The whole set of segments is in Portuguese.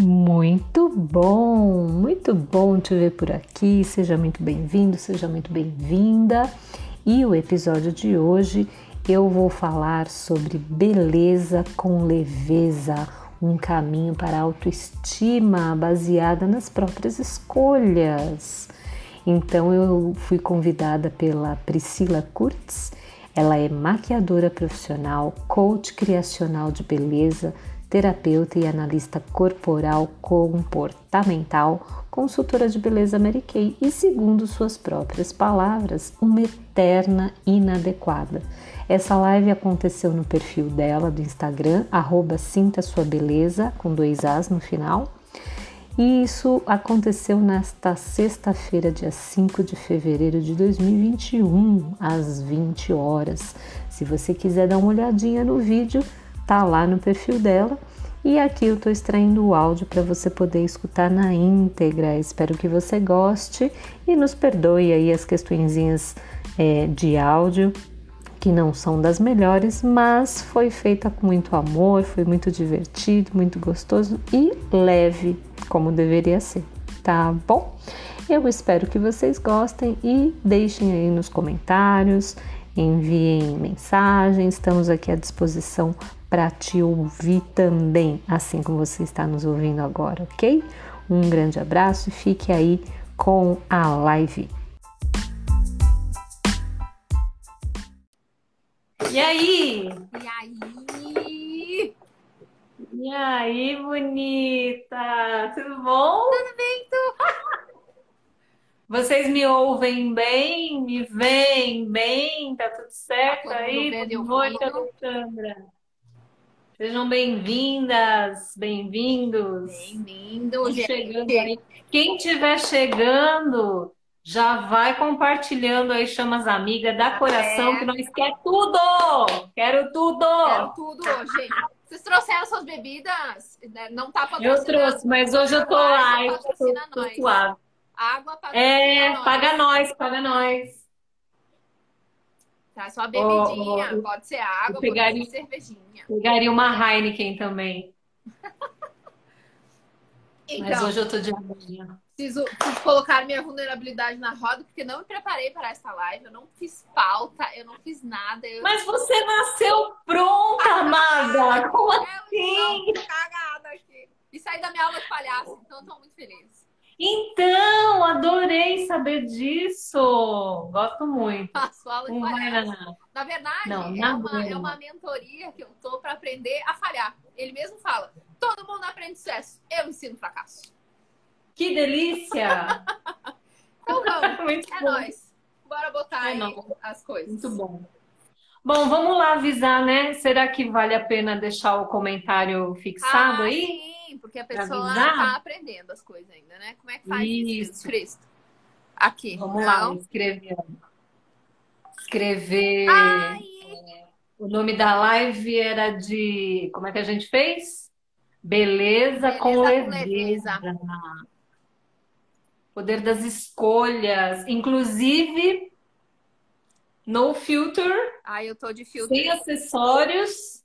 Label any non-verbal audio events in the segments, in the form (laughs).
Muito bom, muito bom te ver por aqui. Seja muito bem-vindo, seja muito bem-vinda. E o episódio de hoje eu vou falar sobre beleza com leveza, um caminho para a autoestima baseada nas próprias escolhas. Então eu fui convidada pela Priscila Kurtz. Ela é maquiadora profissional, coach criacional de beleza, terapeuta e analista corporal comportamental, consultora de beleza Mary Kay e, segundo suas próprias palavras, uma eterna inadequada. Essa live aconteceu no perfil dela do Instagram, arroba Sinta Sua Beleza, com dois As no final. E isso aconteceu nesta sexta-feira, dia 5 de fevereiro de 2021, às 20 horas. Se você quiser dar uma olhadinha no vídeo, tá lá no perfil dela. E aqui eu estou extraindo o áudio para você poder escutar na íntegra. Espero que você goste e nos perdoe aí as questõezinhas é, de áudio que não são das melhores, mas foi feita com muito amor, foi muito divertido, muito gostoso e leve, como deveria ser, tá bom? Eu espero que vocês gostem e deixem aí nos comentários, enviem mensagens, estamos aqui à disposição para te ouvir também, assim como você está nos ouvindo agora, ok? Um grande abraço e fique aí com a live. E aí? E aí? E aí, bonita? Tudo bom? Tudo bem, tu? (laughs) Vocês me ouvem bem? Me veem bem? Tá tudo certo Todo aí? mundo vendo e Boa noite, ouvindo. Alexandra. Sejam bem-vindas, bem-vindos. Bem-vindo, Estão gente. chegando aí. Quem estiver chegando, já vai compartilhando aí, chama as amigas, dá coração, É. que nós quer tudo! Quero tudo! Quero tudo hoje. Vocês trouxeram suas bebidas? Não tá Eu patrocinando. trouxe, mas hoje eu tô lá, eu tô, tô suave. Água patrocina É, nós. paga nós, paga nós. Traz sua bebidinha. Ô, Pode ser água, eu pegaria- pode ser cervejinha. Pegaria uma Heineken também. (laughs) Mas Então, hoje eu tô de aguinha. preciso, preciso colocar minha vulnerabilidade na roda, porque não me preparei para essa live. Eu não fiz pauta, eu não fiz nada. Eu... Mas você nasceu pronta, amada! Como Eu assim? estou cagada aqui. E saí da minha aula de palhaço, então eu tô muito feliz. Então, adorei saber disso. Gosto muito. Faço aula de palhaço. Na verdade, Não, é, uma, é uma mentoria que eu tô para aprender a falhar. Ele mesmo fala: todo mundo aprende sucesso, eu ensino fracasso. Que delícia! (laughs) Então vamos, (laughs) Muito é bom. nóis. Bora botar É as coisas. Muito bom. Bom, vamos lá avisar, né? Será que vale a pena deixar o comentário fixado ah, aí? Sim, porque a pessoa avisar? tá aprendendo as coisas ainda, né? Como é que faz isso, Isso. Jesus Cristo? Aqui. Vamos lá, Não. escrever. Escrever. Ai, O nome da live era de. Como é que a gente fez? Beleza, com Beleza com leveza. Poder das escolhas. Inclusive, no filter, ai, eu tô de filtro. sem acessórios.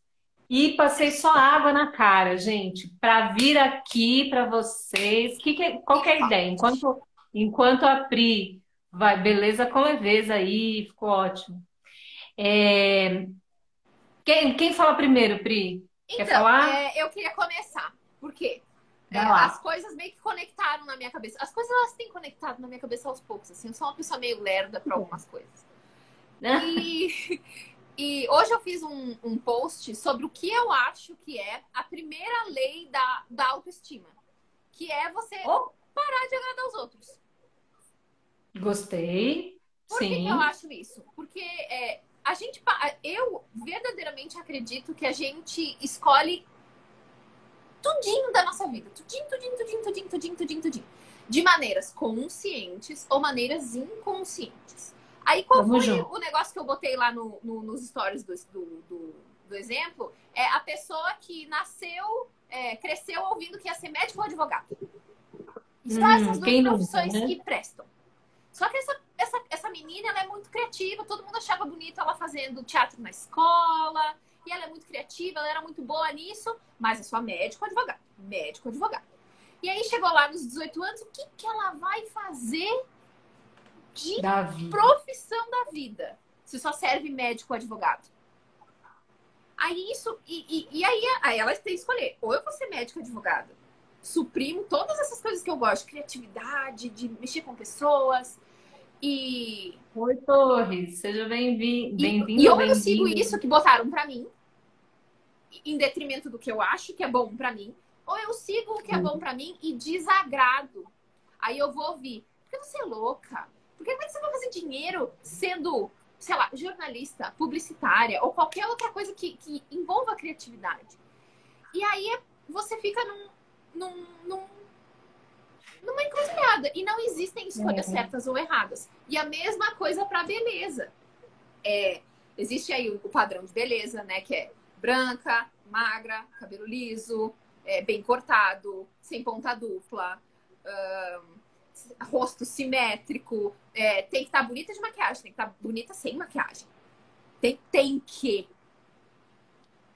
E passei só água na cara, gente, para vir aqui para vocês. Que que- qual que é a ideia? Enquanto, enquanto a Pri vai, beleza com leveza aí, ficou ótimo. É, Quem, quem fala primeiro, Pri? Quer Então, falar? é, eu queria começar. Por quê? É, as coisas meio que conectaram na minha cabeça. As coisas elas têm conectado na minha cabeça aos poucos. Assim, eu sou uma pessoa meio lerda para (laughs) algumas coisas. E, e hoje eu fiz um, um post sobre o que eu acho que é a primeira lei da, da autoestima. Que é você Oh. parar de agradar os outros. Gostei. Por que, Sim. que eu acho isso? Porque é, a gente, eu verdadeiramente acredito que a gente escolhe tudinho da nossa vida. Tudinho, tudinho, tudinho, tudinho, tudinho, tudinho, tudinho. De maneiras conscientes ou maneiras inconscientes. Aí qual Tamo foi junto. o negócio que eu botei lá no, no- nos stories do, do, do- exemplo? É a pessoa que nasceu, é, cresceu ouvindo que ia ser médico ou advogado. Só Hum, essas duas nunca, profissões né? que prestam. Só que essa, essa, essa menina ela é muito criativa, todo mundo achava bonito ela fazendo teatro na escola, e ela é muito criativa, ela era muito boa nisso, mas é só médico ou advogado. Médico ou advogado. E aí chegou lá nos 18 anos, o que, que ela vai fazer de Da profissão da vida? Se só serve médico ou advogado. Aí isso, e, e, e aí, aí ela tem que escolher, ou eu vou ser médico ou advogado. Suprimo todas essas coisas que eu gosto, criatividade, de mexer com pessoas. E. Oi, Torres, seja bem-vindo. Bem e, e ou eu sigo isso que botaram para mim, em detrimento do que eu acho que é bom para mim, ou eu sigo o que é bom para mim e desagrado. Aí eu vou ouvir. Porque você é louca? Porque como é que você vai fazer dinheiro sendo, sei lá, jornalista, publicitária ou qualquer outra coisa que, que envolva criatividade? E aí você fica num, num, num numa encruzilhada. E não existem escolhas é. certas ou erradas. E a mesma coisa para beleza. É, existe aí o padrão de beleza, né? Que é branca, magra, cabelo liso, é, bem cortado, sem ponta dupla, rosto simétrico. É, tem que estar tá bonita de maquiagem, tem que estar tá bonita sem maquiagem. Tem, tem que.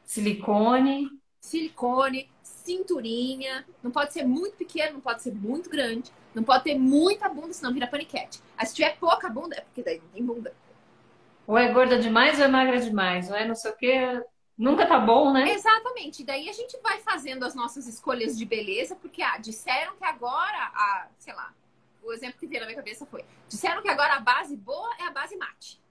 Silicone. Silicone, cinturinha. Não pode ser muito pequeno, não pode ser muito grande. Não pode ter muita bunda, senão vira paniquete. Aí se tiver pouca bunda, é porque daí não tem bunda. Ou é gorda demais ou é magra demais, ou é não sei o que. Nunca tá bom, né? Exatamente. Daí a gente vai fazendo as nossas escolhas de beleza, porque, ah, disseram que agora, a, sei lá, o exemplo que veio na minha cabeça foi: disseram que agora a base boa é a base mate.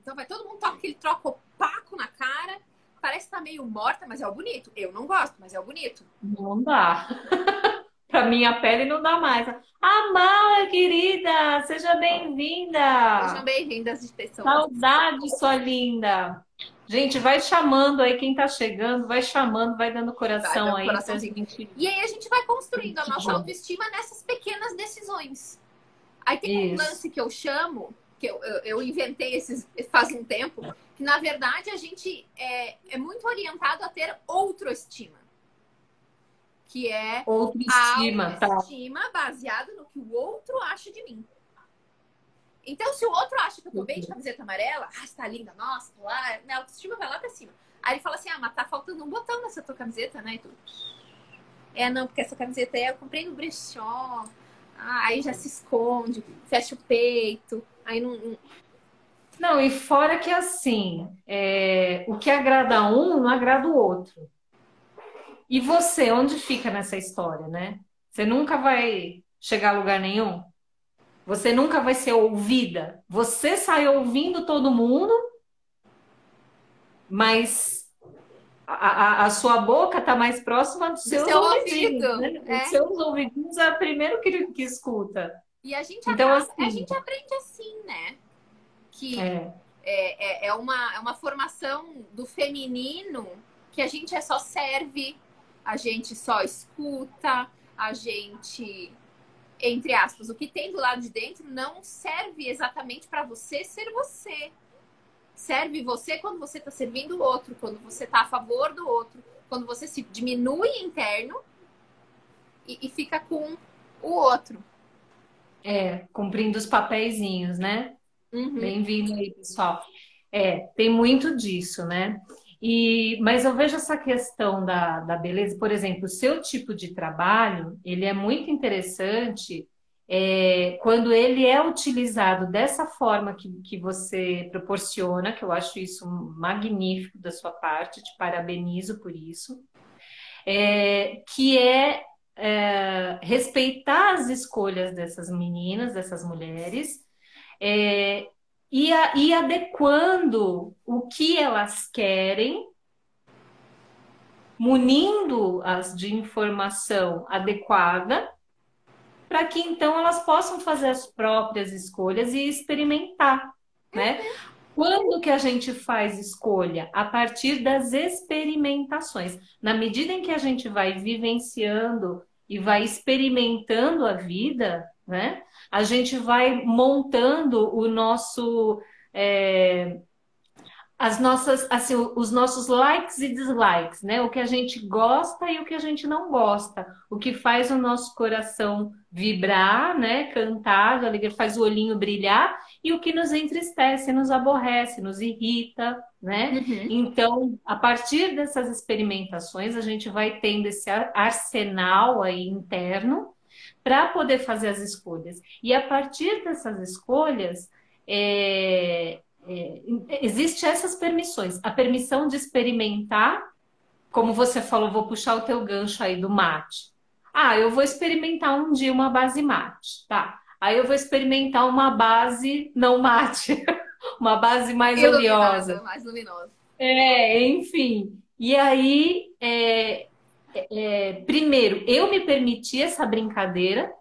Então vai todo mundo toca aquele troco opaco na cara, parece que tá meio morta, mas é o bonito. Eu não gosto, mas é o bonito. Não dá. (laughs) pra minha pele não dá mais. Amala, querida, seja bem-vinda. Sejam bem-vindas de pessoas. Saudade, sua linda. Gente, vai chamando aí quem tá chegando, vai chamando, vai dando coração vai aí. Gente... E aí a gente vai construindo a nossa autoestima nessas pequenas decisões. Aí tem Isso. um lance que eu chamo, que eu, eu, eu, inventei esses, faz um tempo, que na verdade a gente é, é muito orientado a ter autoestima. Que é autoestima, a autoestima tá. baseada no que o outro acha de mim. Então, se o outro acha que eu tô bem de camiseta amarela, ah, está linda, nossa, lá, minha autoestima vai lá pra cima. Aí ele fala assim, ah, mas tá faltando um botão nessa tua camiseta, né? E tudo. É, não, porque essa camiseta aí eu comprei no brechó. Ah, aí já se esconde, fecha o peito, aí não. Não, e fora que assim, é, o que agrada um não agrada o outro. E você, onde fica nessa história, né? Você nunca vai chegar a lugar nenhum. Você nunca vai ser ouvida. Você sai ouvindo todo mundo, mas a, a, a sua boca está mais próxima dos seus seu ouvidinhos. Ouvido, né? é. Os seus ouvidinhos é o primeiro que, que escuta. E a gente, então, acaba, assim, a gente aprende assim, né? Que é. É, é, é, uma, é uma formação do feminino que a gente é só serve, a gente só escuta, a gente entre aspas, o que tem do lado de dentro não serve exatamente para você ser você. Serve você quando você está servindo o outro, quando você está a favor do outro, quando você se diminui interno e, e fica com o outro. É, cumprindo os papeizinhos, né? Uhum. Bem-vindo aí, pessoal. É, tem muito disso, né? E, mas eu vejo essa questão da, da beleza, por exemplo, o seu tipo de trabalho, ele é muito interessante é, quando ele é utilizado dessa forma que, que você proporciona, que eu acho isso magnífico da sua parte, te parabenizo por isso, é, que é, é, respeitar as escolhas dessas meninas, dessas mulheres, é, e, a, e adequando o que elas querem, munindo-as de informação adequada, para que então elas possam fazer as próprias escolhas e experimentar, né? Quando que a gente faz escolha? A partir das experimentações. Na medida em que a gente vai vivenciando e vai experimentando a vida, né? A gente vai montando o nosso. É, as nossas, assim, os nossos likes e dislikes, né? O que a gente gosta e o que a gente não gosta. O que faz o nosso coração vibrar, né? Cantar, alegria, faz o olhinho brilhar e o que nos entristece, nos aborrece, nos irrita, né? Uhum. Então, a partir dessas experimentações, a gente vai tendo esse arsenal aí interno para poder fazer as escolhas. E a partir dessas escolhas, é, é, existe essas permissões. A permissão de experimentar, como você falou, vou puxar o teu gancho aí do mate. Ah, eu vou experimentar um dia uma base mate, tá? Aí eu vou experimentar uma base não mate, (laughs) uma base mais oleosa. Mais luminosa. É, enfim. E aí, é, é, primeiro, eu me permiti essa brincadeira,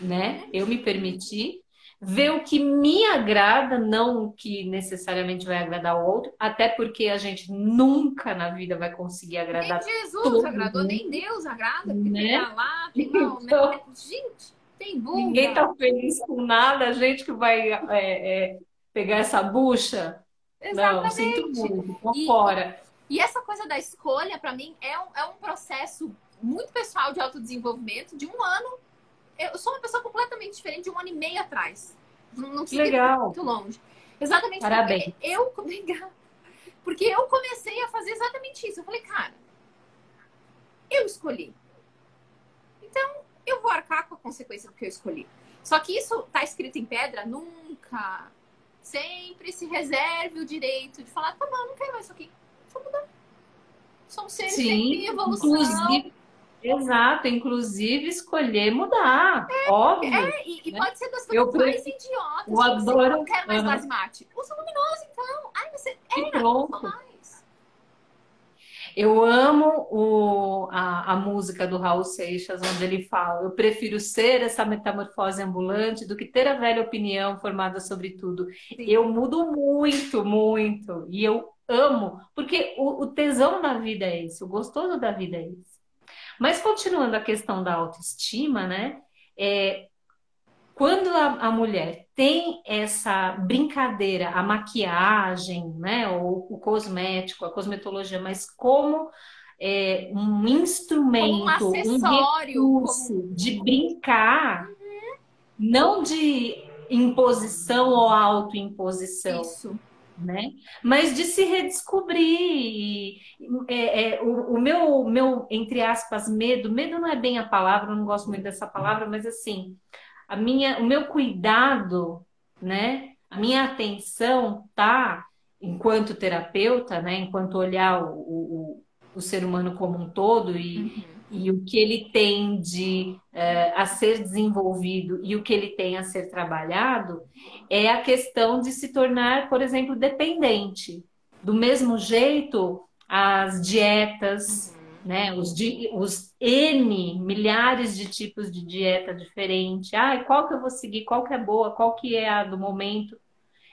né? Eu me permiti ver o que me agrada, não o que necessariamente vai agradar o outro, até porque a gente nunca na vida vai conseguir agradar nem Jesus todo agradou, mundo. nem Deus agrada, porque né? tá lá, (laughs) tem mal, então, né? gente, tem bunda. Ninguém tá feliz com nada, a gente que vai é, é, pegar essa bucha. Exatamente. Não, sinto muito, tô e, fora. E essa coisa da escolha, para mim, é um, é um processo muito pessoal de autodesenvolvimento de um ano. Eu sou uma pessoa completamente diferente de um ano e meio atrás. Não, não Legal. muito longe. Exatamente Parabéns. eu, (laughs) porque eu comecei a fazer exatamente isso. Eu falei, cara, eu escolhi. Então, eu vou arcar com a consequência do que eu escolhi. Só que isso tá escrito em pedra? Nunca. Sempre se reserve o direito de falar, tá bom, não quero mais isso aqui só mudar. São seres Sim, em evolução. Inclusive, exato, inclusive escolher mudar. É, óbvio. É, e, e né? pode ser das coisas eu, mais idiotas. Eu adoro. não quero mais uhum. base mate. Usa luminoso, então. Ai, você era, pronto. mais. Eu amo o, a, a, música do Raul Seixas, onde ele fala: Eu prefiro ser essa metamorfose ambulante do que ter a velha opinião formada sobre tudo. Sim. Eu mudo muito, muito. E eu amo, porque o, o tesão da vida é esse, o gostoso da vida é esse. Mas continuando a questão da autoestima, né? É, quando a, a, mulher tem essa brincadeira, a maquiagem, né, ou o cosmético, a cosmetologia, mas como é, um instrumento, um, um recurso como... de brincar, uhum. não de imposição ou autoimposição. Isso né? Mas de se redescobrir. É, é, o, o, meu, meu, entre aspas, medo, medo não é bem a palavra, eu não gosto muito dessa palavra, mas assim, a minha, o meu cuidado, né? A minha atenção tá, enquanto terapeuta, né? Enquanto olhar o, o, o ser humano como um todo e, uhum e o que ele tem de uh, a ser desenvolvido e o que ele tem a ser trabalhado é a questão de se tornar, por exemplo, dependente. Do mesmo jeito, as dietas, né, os, os N, milhares de tipos de dieta diferente. Ah, qual que eu vou seguir? Qual que é boa? Qual que é a do momento?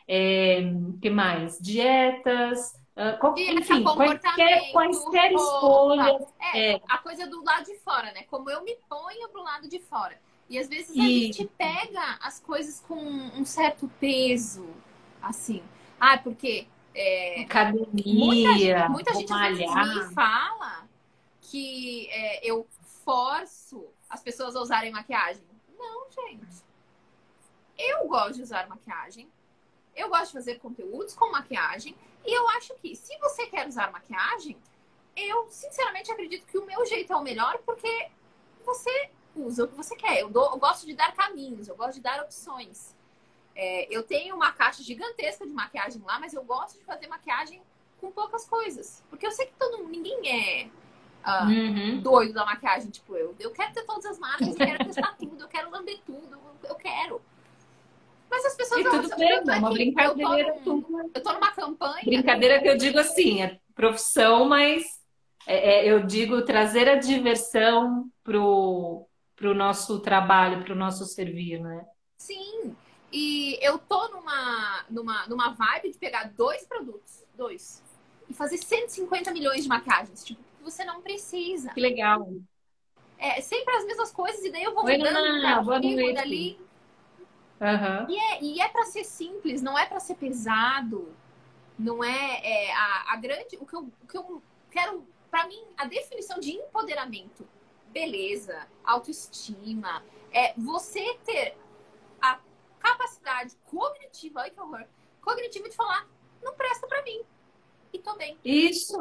É, que mais? Dietas, Uh, qual, enfim, quaisquer, quaisquer escolhas. É, é, a coisa do lado de fora, né? Como eu me ponho pro lado de fora. E às vezes a e... gente pega as coisas com um certo peso, assim. Ah, porque. É, Academia, muita, muita gente me fala que é, eu forço as pessoas a usarem maquiagem. Não, gente. Eu gosto de usar maquiagem. Eu gosto de fazer conteúdos com maquiagem. E eu acho que se você quer usar maquiagem, eu sinceramente acredito que o meu jeito é o melhor porque você usa o que você quer. Eu, dou, eu gosto de dar caminhos, eu gosto de dar opções. É, eu tenho uma caixa gigantesca de maquiagem lá, mas eu gosto de fazer maquiagem com poucas coisas. Porque eu sei que todo mundo, ninguém é uh, uhum. doido da maquiagem, tipo eu. Eu quero ter todas as marcas, eu quero testar tudo, eu quero lamber tudo, eu quero. Mas as pessoas e tudo bem, é uma brincadeira. Eu tô, num, eu tô numa campanha. Brincadeira que eu digo assim, é profissão, mas é, é, eu digo trazer a diversão pro, pro nosso trabalho, pro nosso servir, né? Sim. E eu tô numa, numa, numa vibe de pegar dois produtos, dois, e fazer 150 milhões de maquiagens. Tipo, você não precisa. Que legal. É sempre as mesmas coisas, e daí eu vou Oi, mudando daqui, dali. Uhum. E é, e é para ser simples, não é para ser pesado. Não é, é a, a, grande. O que, eu, o que eu quero. Para mim, a definição de empoderamento, beleza, autoestima, é você ter a capacidade cognitiva, ai que horror, cognitiva de falar, não presta para mim. E tô bem. Isso.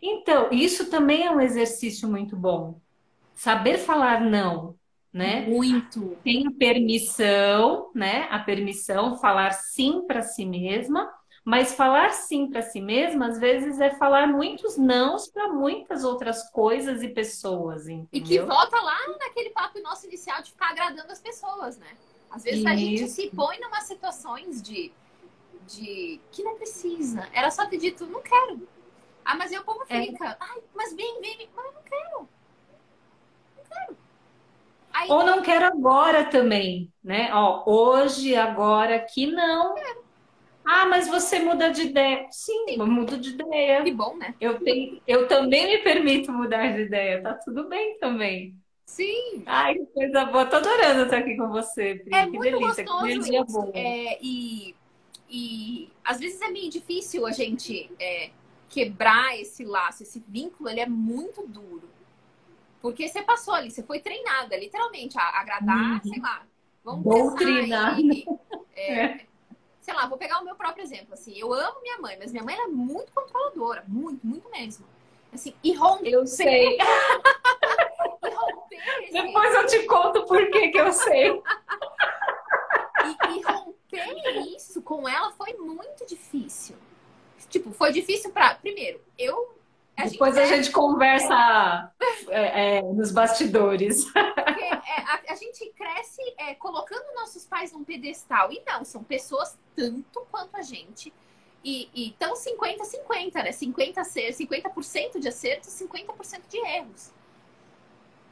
Então, isso também é um exercício muito bom. Saber falar não né? Muito. Tem a permissão, né? A permissão, falar sim para si mesma, mas falar sim para si mesma, às vezes, é falar muitos nãos para muitas outras coisas e pessoas, entendeu? E que volta lá naquele papo nosso inicial de ficar agradando as pessoas, né? Às vezes Isso. a gente se põe numa situações de, de que não precisa. Era só ter dito, não quero. Ah, mas aí o povo é. fica, é. ai, mas vem, vem, mas eu não quero. Não quero. Aí, Ou não quero agora também, né? Ó, hoje, agora, aqui não. Ah, mas você muda de ideia. Sim, Sim. eu mudo de ideia. Que bom, né? Eu, tenho, eu também me permito mudar de ideia. Tá tudo bem também. Sim. Ai, que coisa boa. Tô adorando estar aqui com você, Pri. É que muito delícia, gostoso que boa. É, e, e às vezes é meio difícil a gente é, quebrar esse laço, esse vínculo, ele é muito duro. Porque você passou ali, você foi treinada, literalmente, a agradar, uhum. sei lá. Vamos Doutrina. É, (laughs) é. Sei lá, vou pegar o meu próprio exemplo. Assim, eu amo minha mãe, mas minha mãe é muito controladora, muito, muito mesmo. Assim, e romper. Eu sei. (laughs) e romper. Esse... Depois eu te conto por que que eu sei. e, e romper isso com ela foi muito difícil. Tipo, foi difícil para Primeiro, eu a Depois gente a gente conversa é, é, nos bastidores. (laughs) Porque, é, a, a, gente cresce é, colocando nossos pais num pedestal. E não, são pessoas tanto quanto a gente. E, e tão 50-50, né? 50%, ser, 50 de acertos, 50% de erros.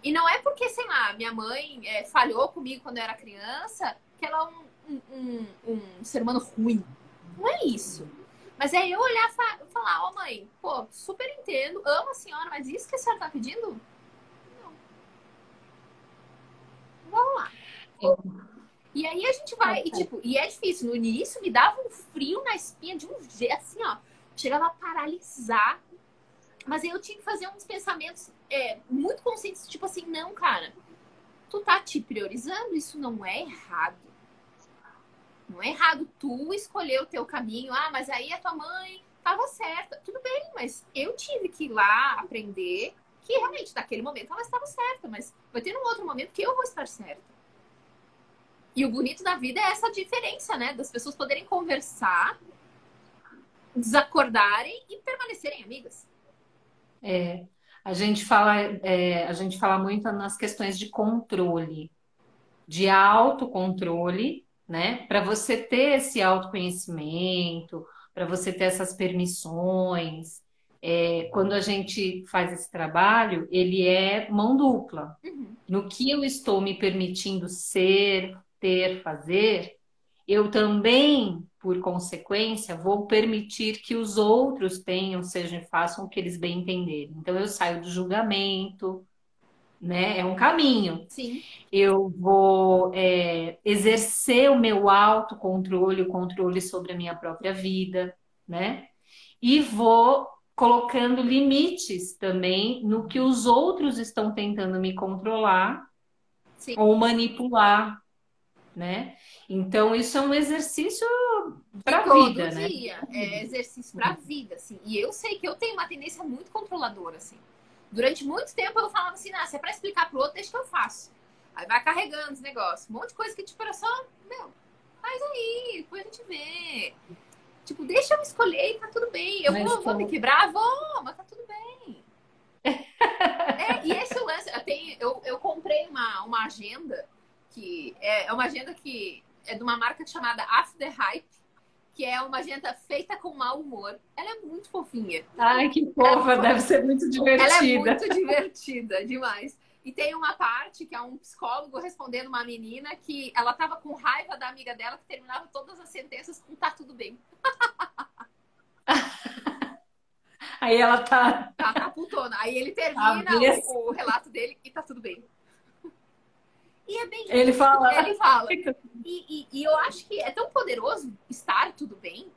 E não é porque, sei lá, minha mãe é, falhou comigo quando eu era criança, que ela é um, um, um, um ser humano ruim. Não é isso. Mas é eu olhar e falar, ó oh, mãe, pô, super entendo, amo a senhora, mas isso que a senhora tá pedindo? Não. Vamos lá. E aí a gente vai, e tipo, e é difícil. No início me dava um frio na espinha de um jeito, assim, ó. Chegava a paralisar. Mas aí eu tinha que fazer uns pensamentos é, muito conscientes, tipo assim, não, cara, tu tá te priorizando, isso não é errado. Não é errado tu escolher o teu caminho. Ah, mas aí a tua mãe estava certa. Tudo bem, mas eu tive que ir lá aprender que realmente naquele momento ela estava certa, mas vai ter um outro momento que eu vou estar certa. E o bonito da vida é essa diferença, né? Das pessoas poderem conversar, desacordarem e permanecerem amigas. É, a gente fala, é, a gente fala muito nas questões de controle, de autocontrole né? Para você ter esse autoconhecimento, para você ter essas permissões. É, quando a gente faz esse trabalho, ele é mão dupla. Uhum. No que eu estou me permitindo ser, ter, fazer, eu também, por consequência, vou permitir que os outros tenham, sejam façam o que eles bem entenderem. Então eu saio do julgamento, né? É um caminho. Sim. Eu vou é, exercer o meu autocontrole, o controle sobre a minha própria vida, né? E vou colocando limites também no que os outros estão tentando me controlar Sim. ou manipular, né? Então isso é um exercício para a vida, né? dia. É exercício para a vida, assim. E eu sei que eu tenho uma tendência muito controladora, assim. Durante muito tempo eu falava assim, ah, se é pra explicar pro outro, deixa que eu faço. Aí vai carregando os negócios. Um monte de coisa que, tipo, era só, meu, faz aí, depois a gente vê. Tipo, deixa eu escolher e tá tudo bem. Eu vou, vou me quebrar? Vou, mas tá tudo bem. (laughs) é, e esse lance, eu, tenho, eu, eu comprei uma, uma agenda que é, é uma agenda que é de uma marca chamada After Hype que é uma agenda feita com mau humor. Ela é muito fofinha. Ai, que fofa, é deve ser muito divertida. Ela é muito divertida, demais. E tem uma parte que é um psicólogo respondendo uma menina que ela tava com raiva da amiga dela que terminava todas as sentenças com tá tudo bem. (laughs) Aí ela tá. Tá, tá putona. Aí ele (laughs) termina o, o relato dele e tá tudo bem. E é bem. Ele fala. Ele fala. (laughs) E, e, e, eu acho que é tão poderoso estar tudo bem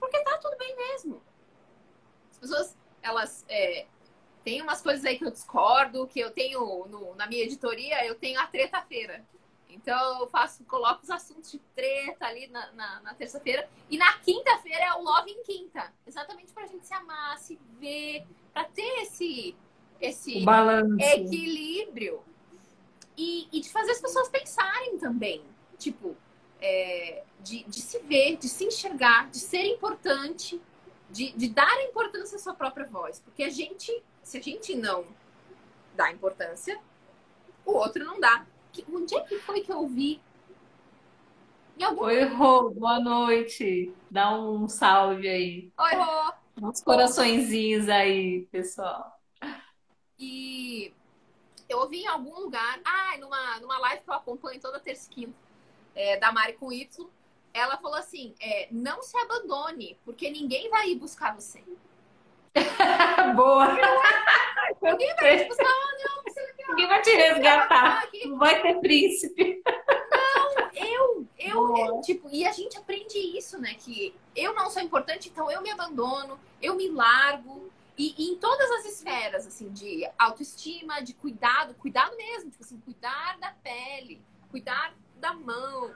porque tá tudo bem mesmo. As pessoas, elas é, tem umas coisas aí que eu discordo, que eu tenho no, na minha editoria, eu tenho a treta-feira. Então eu faço, coloco os assuntos de treta ali na, na, na terça-feira. E na quinta-feira é o Love em Quinta. Exatamente pra gente se amar, se ver, pra ter esse, esse equilíbrio. E, e de fazer as pessoas pensarem também. Tipo, é, de, de se ver, de se enxergar, de ser importante, de, de dar importância à sua própria voz. Porque a gente, se a gente não dá importância, o outro não dá. Que, onde é que foi que eu vi? Algum... Oi, Rô, boa noite. Dá um salve aí. Oi, Rô. Uns coraçõezinhos aí, pessoal. E eu ouvi em algum lugar, ah, numa, numa live que eu acompanho toda terça e quinta, é, da Mari com Y, ela falou assim: é, não se abandone, porque ninguém vai ir buscar você. (laughs) Boa! (laughs) ninguém vai te buscar, não, Ninguém vai te resgatar. Não vai ter príncipe. Não, eu, eu, eu, tipo, e a gente aprende isso, né? Que eu não sou importante, então eu me abandono, eu me largo. E, e, em todas as esferas, assim, de autoestima, de cuidado, cuidado mesmo, tipo assim, cuidar da pele, cuidar da mão.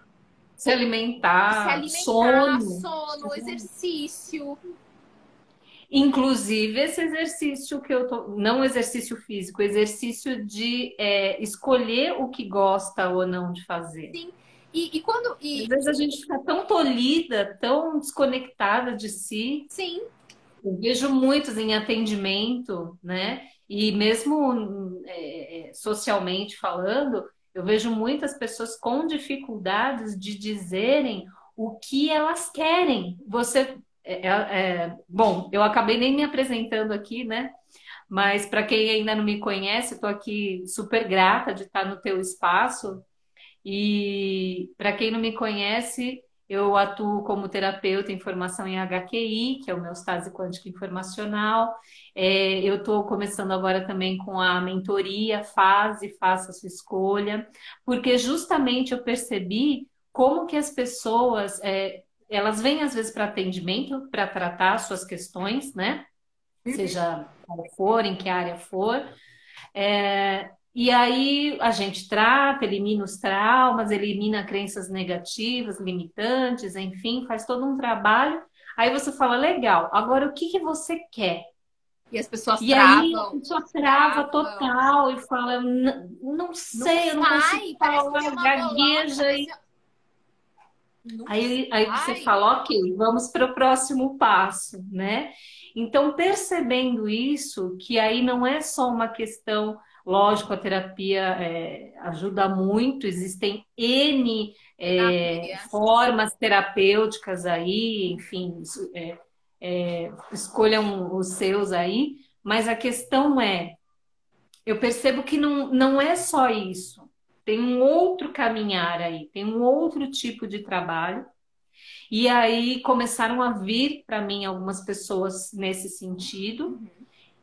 Se alimentar, se alimentar sono, sono exercício. Inclusive esse exercício que eu tô, não exercício físico, exercício de é, escolher o que gosta ou não de fazer. Sim. E, e quando. E... Às vezes a gente fica tão tolhida, tão desconectada de si. Sim. Eu vejo muitos em atendimento, né? E mesmo é, é socialmente falando, eu vejo muitas pessoas com dificuldades de dizerem o que elas querem. Você é, é, é, bom, eu acabei nem me apresentando aqui, né? Mas para quem ainda não me conhece, estou aqui super grata de estar no teu espaço. E para quem não me conhece, eu atuo como terapeuta em formação em HQI, que é o meu estase quântico informacional. É, eu estou começando agora também com a mentoria Fase, Faça a Sua Escolha, porque justamente eu percebi como que as pessoas é, elas vêm às vezes para atendimento, para tratar suas questões, né? Uhum. Seja qual for, em que área for. É, e aí a gente trata, elimina os traumas, elimina crenças negativas, limitantes, enfim, faz todo um trabalho. Aí você fala, legal, agora o que, que você quer? E as pessoas e travam. aí a pessoa trava total e fala, não sei, não eu não consigo falar, gagueja. E... Aí, aí você fala, ok, vamos para o próximo passo, né? Então, percebendo isso, que aí não é só uma questão, lógico, a terapia é, ajuda muito, existem N é, formas terapêuticas aí, enfim, é, é, escolham os seus aí, mas a questão é, eu percebo que não, não é só isso. Tem um outro caminhar aí, tem um outro tipo de trabalho. E aí começaram a vir para mim algumas pessoas nesse sentido.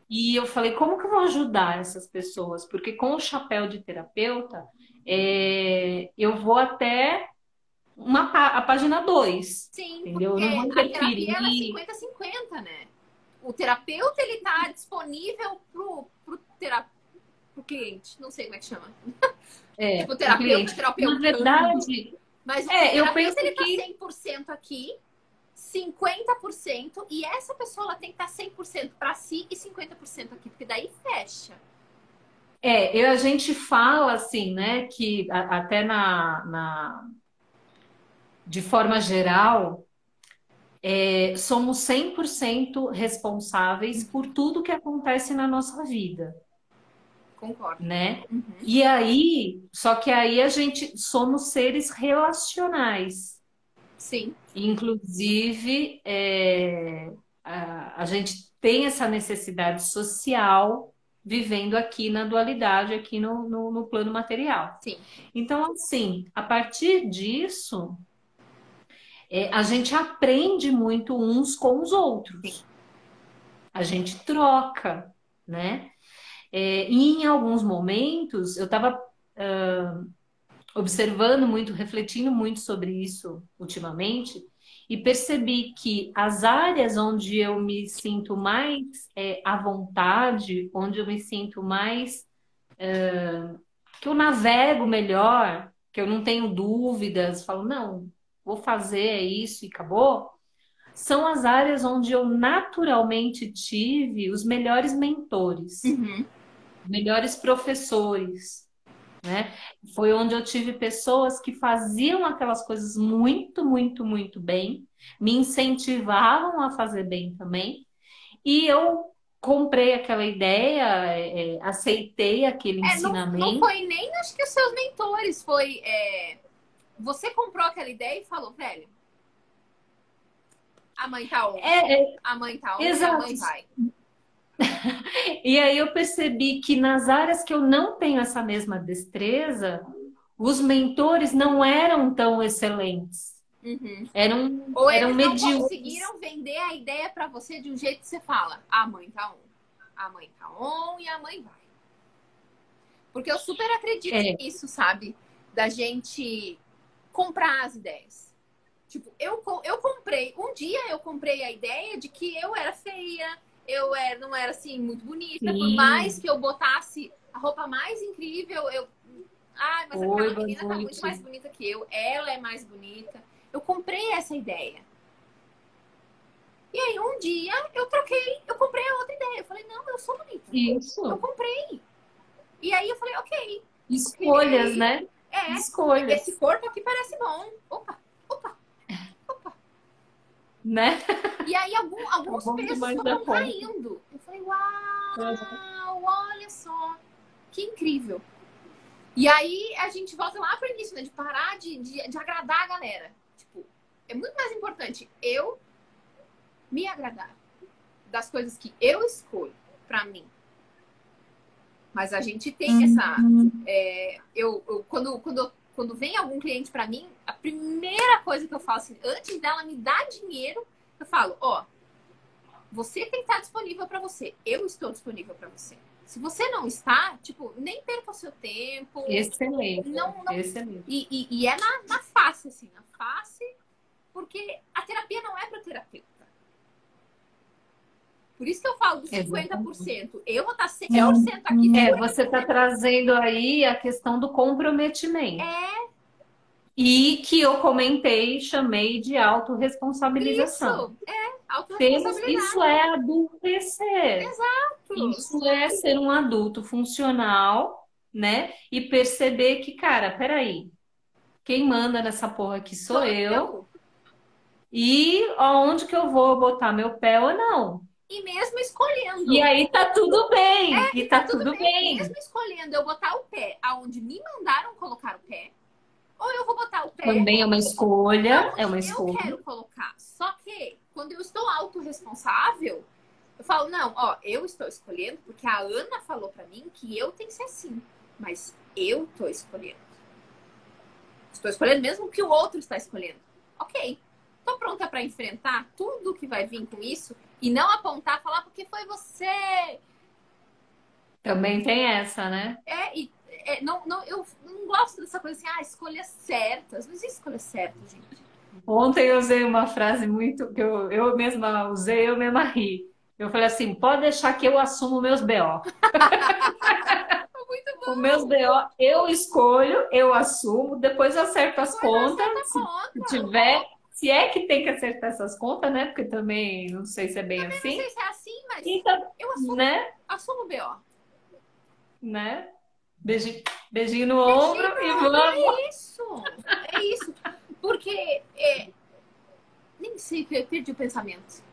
E eu falei, como que eu vou ajudar essas pessoas? Porque com o chapéu de terapeuta, é, eu vou até uma, a página 2. Sim, entendeu? porque não vou interferir. a terapia é 50-50, né? O terapeuta, ele tá disponível pro, pro terapeuta pro cliente, não sei como é que chama. É, tipo, terapeuta, terapeuta. Na verdade, mas é, eu penso ele tá que 100% aqui, 50% e essa pessoa ela tem que estar 100% para si e 50% aqui, porque daí fecha. É, eu, a gente fala assim, né, que a, até na, na de forma geral, é, somos 100% responsáveis por tudo que acontece na nossa vida. Concordo. Né? Uhum. E aí, só que aí a gente somos seres relacionais. Sim. Inclusive, é, a, a gente tem essa necessidade social vivendo aqui na dualidade, aqui no, no, no, plano material. Sim. Então, assim, a partir disso, é, a gente aprende muito uns com os outros. Sim. A gente troca, né? É, e em alguns momentos eu estava uh, observando muito, refletindo muito sobre isso ultimamente, e percebi que as áreas onde eu me sinto mais é, à vontade, onde eu me sinto mais. É, que eu navego melhor, que eu não tenho dúvidas, falo, não, vou fazer é isso e acabou, são as áreas onde eu naturalmente tive os melhores mentores, uhum. melhores professores, né? Foi onde eu tive pessoas que faziam aquelas coisas muito, muito, muito bem, me incentivavam a fazer bem também, e eu comprei aquela ideia, é, é, aceitei aquele é, ensinamento. Não, não, foi nem acho que os seus mentores, foi é, você comprou aquela ideia e falou, velho, a mãe tá é, é, a mãe tá on, exato. a mãe vai. (laughs) e aí eu percebi que nas áreas que eu não tenho essa mesma destreza, os mentores não eram tão excelentes. Uhum. Eram, Ou eram eles medíocres. não conseguiram vender a ideia para você de um jeito que você fala, a mãe tá on, a mãe tá on e a mãe vai. Porque eu super acredito é. nisso, sabe? Da gente comprar as ideias. Tipo, eu, eu comprei, um dia eu comprei a ideia de que eu era feia, eu era, não era assim muito bonita, Sim. por mais que eu botasse a roupa mais incrível, eu. Ai, mas Oi, aquela menina tá muito mais bonita que eu, ela é mais bonita. Eu comprei essa ideia. E aí um dia eu troquei, eu comprei a outra ideia. Eu falei, não, eu sou bonita. Isso. Eu comprei. E aí eu falei, ok. Escolhas, okay. né? É. Escolhas. Esse corpo aqui parece bom. Opa. Né? E aí algum, alguns pesos foram caindo. Eu falei, uau, olha só. Que incrível. E aí a gente volta lá para o início, né? De parar de, de, de agradar a galera é muito mais importante eu me agradar das coisas que eu escolho para mim. Mas a gente tem uhum. essa. É, eu, eu, quando, quando, quando vem algum cliente para mim, a primeira coisa que eu faço, assim, antes dela me dar dinheiro, eu falo: Ó, você tem que estar disponível para você. Eu estou disponível para você. Se você não está, tipo, nem perca o seu tempo. Excelente. Não, não... Excelente. E, e, e é na, na face, assim, na face porque a terapia não é para terapeuta. Por isso que eu falo dos 50%. Eu vou estar 100% aqui. É, você está trazendo aí a questão do comprometimento. É. E que eu comentei, chamei de autorresponsabilização. Isso, é, autorresponsabilidade. Isso é adultecer. Exato. Isso é ser um adulto funcional, né? E perceber que, cara, peraí, quem manda nessa porra aqui sou, sou eu. eu e aonde que eu vou botar meu pé ou não. E mesmo escolhendo. E aí tá tudo bem. É, e tá, tá tudo, tudo bem. Mesmo escolhendo eu botar o pé aonde me mandaram colocar o pé, ou eu vou botar o pé. Também é uma escolha. É uma escolha. Eu quero colocar. Só que quando eu estou autorresponsável, eu falo, não, ó, eu estou escolhendo porque a Ana falou para mim que eu tenho que ser assim. Mas eu estou escolhendo. Estou escolhendo mesmo que o outro está escolhendo. Ok. Tô pronta para enfrentar tudo que vai vir com isso e não apontar, falar porque foi você. Também tem essa, né? É, e é, não, não, eu não gosto dessa coisa assim, ah, escolhas certas. Não existe escolha certa, gente. Ontem eu usei uma frase muito que eu, eu mesma usei, eu mesma ri. Eu falei assim: pode deixar que eu assumo meus BO. (laughs) muito bom. Os meus BO eu escolho, eu assumo, depois acerto as contas. Se conta. tiver se é que tem que acertar essas contas, né? Porque também não sei se é bem também assim. Não sei se é assim, mas então, eu assumo, né? assumo o BO. Né? Beijinho, beijinho no beijinho ombro no e vamos. É isso, é isso. Porque é, nem sei que eu perdi o pensamento.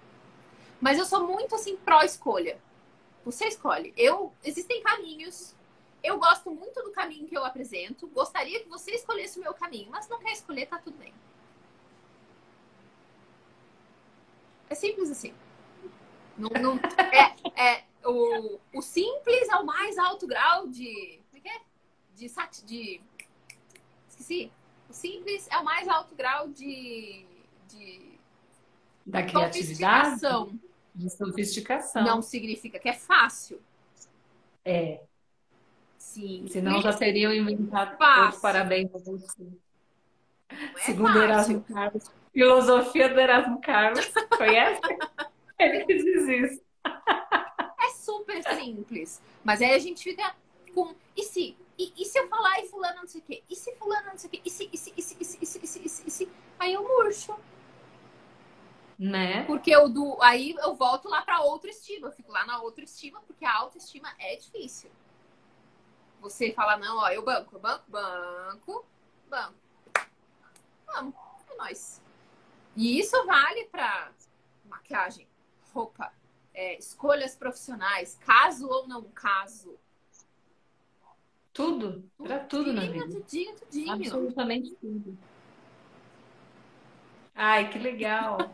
Mas eu sou muito assim pró-escolha. Você escolhe. Eu existem caminhos. Eu gosto muito do caminho que eu apresento. Gostaria que você escolhesse o meu caminho, mas não quer escolher, tá tudo bem. É simples assim. Não, não, é, é, o, o simples é o mais alto grau de. Como é que é? De, de. Esqueci. O simples é o mais alto grau de. de da criatividade. De sofisticação. Não significa que é fácil. É. Sim. Senão já teriam inventado. Parabéns a você. Não é Segundo Erasmo Carlos. Filosofia do Erasmo Carlos. Conhece? (laughs) Ele diz isso. É super simples. Mas aí a gente fica com. E se? E, e se eu falar e fulano não sei o quê? E se fulano não sei o quê? E se, e se, e se, e se, e se, e se, e se, e se? Aí eu murcho. Né? Porque eu do, aí eu volto lá para outra estima, eu fico lá na outra estima, porque a autoestima é difícil. Você fala, não, ó, eu banco, banco, banco, banco. Vamos, é nóis. E isso vale para maquiagem, roupa, é, escolhas profissionais, caso ou não caso. Tudo, para tudo na vida. Tudinho, tudinho. Absolutamente tudo. Ai, que legal. (laughs)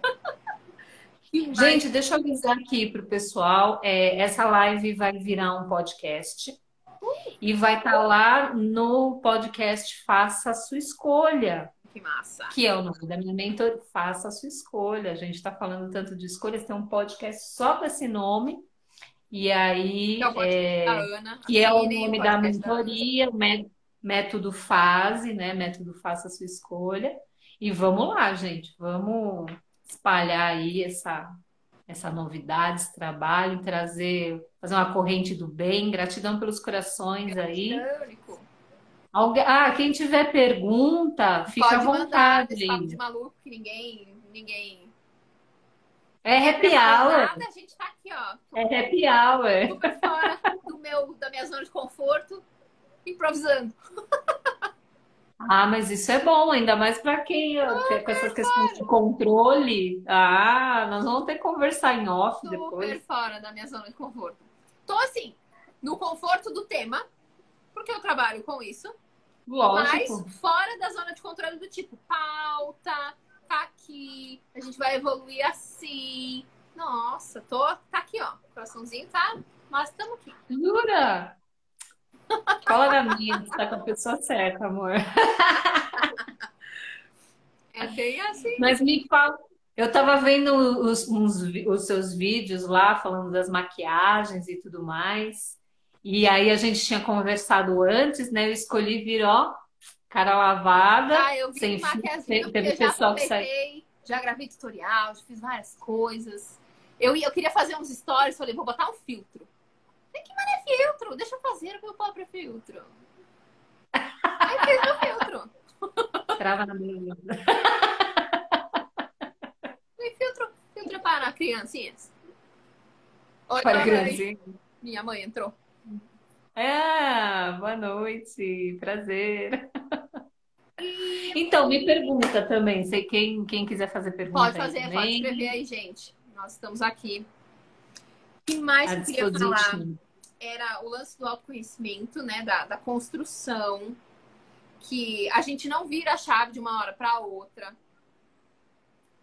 Gente, deixa eu avisar aqui para o pessoal. É, essa live vai virar um podcast e vai estar tá lá no podcast Faça a Sua Escolha. Que massa. Que é o nome da minha mentor, Faça a Sua Escolha. A gente está falando tanto de escolhas, tem um podcast só com esse nome. E aí, é, é Ana, que é o nome da mentoria, da método fase, né? Método Faça a Sua Escolha. E vamos lá, gente, vamos espalhar aí essa, essa novidade, esse trabalho, trazer, fazer uma corrente do bem. Gratidão pelos corações aí. Algu ah, quem tiver pergunta, fica Pode à vontade. Mandar, de maluco que ninguém, ninguém. É happy hour. Nada, a gente tá aqui, ó. É happy hour. Super fora do meu, da minha zona de conforto, improvisando. (laughs) Ah, mas isso é bom, ainda mais para quem ah, com essas questões de controle. Ah, nós vamos ter que conversar em off Super depois. fora da minha zona de conforto. Tô assim, no conforto do tema, porque eu trabalho com isso. Lógico. Mas fora da zona de controle do tipo, pauta, tá aqui, a gente vai evoluir assim. Nossa, tô, tá aqui, ó. Coraçãozinho tá, mas estamos aqui. Jura? (laughs) Cola na minha, você tá com a pessoa certa, amor. É bem assim. Mas me fala, eu tava vendo os, uns, os seus vídeos lá, falando das maquiagens e tudo mais. E aí a gente tinha conversado antes, né? Eu escolhi vir, ó, cara lavada. Ah, eu vi sem maquiagem, teve pessoal que saiu. Já gravei tutorial, já fiz várias coisas. Eu, eu queria fazer uns stories, falei, vou botar um filtro. Tem que mandar filtro, deixa eu fazer o meu próprio filtro. (laughs) Aí meu filtro. Trava na minha. (laughs) filtro, filtro para criancinhas. Oi, para criancinhas. Minha mãe entrou. É, boa noite, prazer. (laughs) Então, me pergunta também, sei quem, quem quiser fazer pergunta. Pode fazer, pode escrever aí, gente. Nós estamos aqui. O que mais eu queria falar? era o lance do autoconhecimento, né? Da, da construção, que a gente não vira a chave de uma hora para outra.